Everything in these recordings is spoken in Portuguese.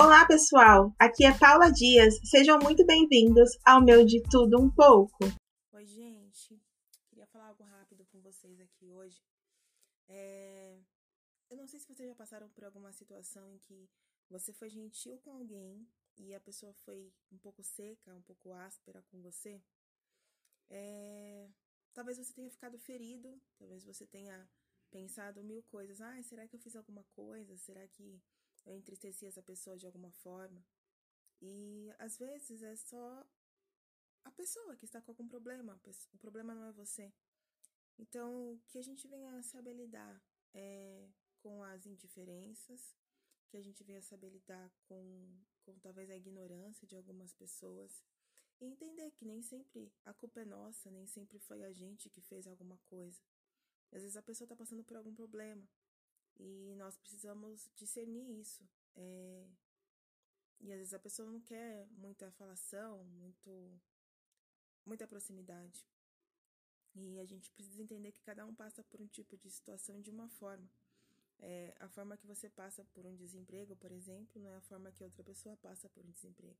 Olá, pessoal! Aqui é Paula Dias. Sejam muito bem-vindos ao meu De Tudo Um Pouco. Oi, gente. Queria falar algo rápido com vocês aqui hoje. É... Eu não sei se vocês já passaram por alguma situação em que você foi gentil com alguém e a pessoa foi um pouco seca, um pouco áspera com você. É... Talvez você tenha ficado ferido, talvez você tenha pensado mil coisas. Ah, será que eu fiz alguma coisa? Será que eu entristeci essa pessoa de alguma forma. E às vezes é só a pessoa que está com algum problema, o problema não é você. Então, que a gente venha saber lidar é, com as indiferenças, que a gente venha saber lidar com, com talvez a ignorância de algumas pessoas e entender que nem sempre a culpa é nossa, nem sempre foi a gente que fez alguma coisa. Às vezes a pessoa está passando por algum problema e nós precisamos discernir isso. É... E às vezes a pessoa não quer muita falação, muito, muita proximidade. E a gente precisa entender que cada um passa por um tipo de situação de uma forma. É, a forma que você passa por um desemprego, por exemplo, não é a forma que outra pessoa passa por um desemprego.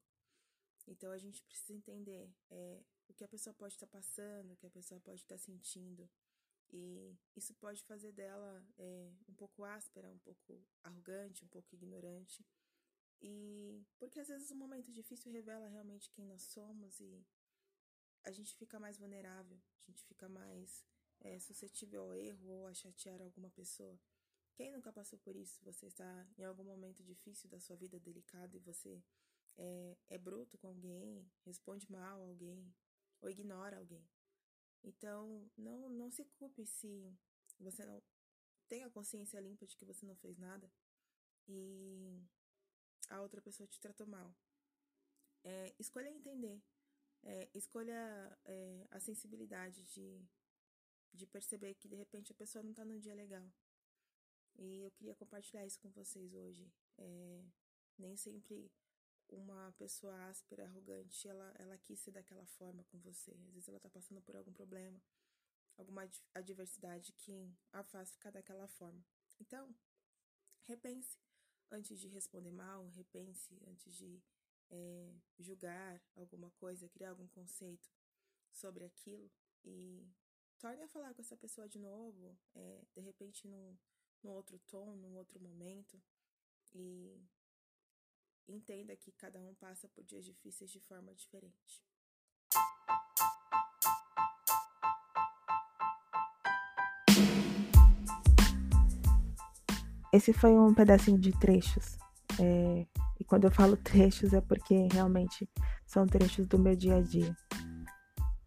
Então a gente precisa entender é, o que a pessoa pode estar passando, o que a pessoa pode estar sentindo, e isso pode fazer dela é, um pouco áspera, um pouco arrogante, um pouco ignorante. E porque às vezes o momento difícil revela realmente quem nós somos e a gente fica mais vulnerável, a gente fica mais é, suscetível ao erro ou a chatear alguma pessoa. Quem nunca passou por isso? Você está em algum momento difícil da sua vida delicado e você é, é bruto com alguém, responde mal a alguém ou ignora alguém. Então, não, não se culpe se você não tem a consciência limpa de que você não fez nada e a outra pessoa te tratou mal. É, escolha entender, é, escolha é, a sensibilidade de, de perceber que de repente a pessoa não tá num dia legal. E eu queria compartilhar isso com vocês hoje. É, nem sempre uma pessoa áspera, arrogante, ela, ela quis ser daquela forma com você. Às vezes ela tá passando por algum problema, alguma adversidade que a faz ficar daquela forma. Então, repense antes de responder mal, repense antes de é, julgar alguma coisa, criar algum conceito sobre aquilo e torne a falar com essa pessoa de novo, é, de repente num, num outro tom, num outro momento e Entenda que cada um passa por dias difíceis de forma diferente. Esse foi um pedacinho de trechos. É, e quando eu falo trechos é porque realmente são trechos do meu dia a dia.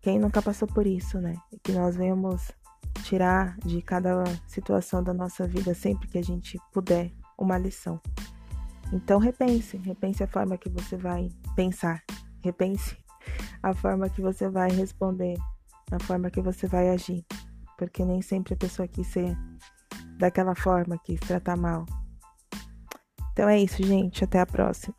Quem nunca passou por isso, né? E que nós venhamos tirar de cada situação da nossa vida sempre que a gente puder uma lição. Então repense, repense a forma que você vai pensar, repense a forma que você vai responder, a forma que você vai agir, porque nem sempre a pessoa quis ser daquela forma, quis tratar mal. Então é isso, gente, até a próxima.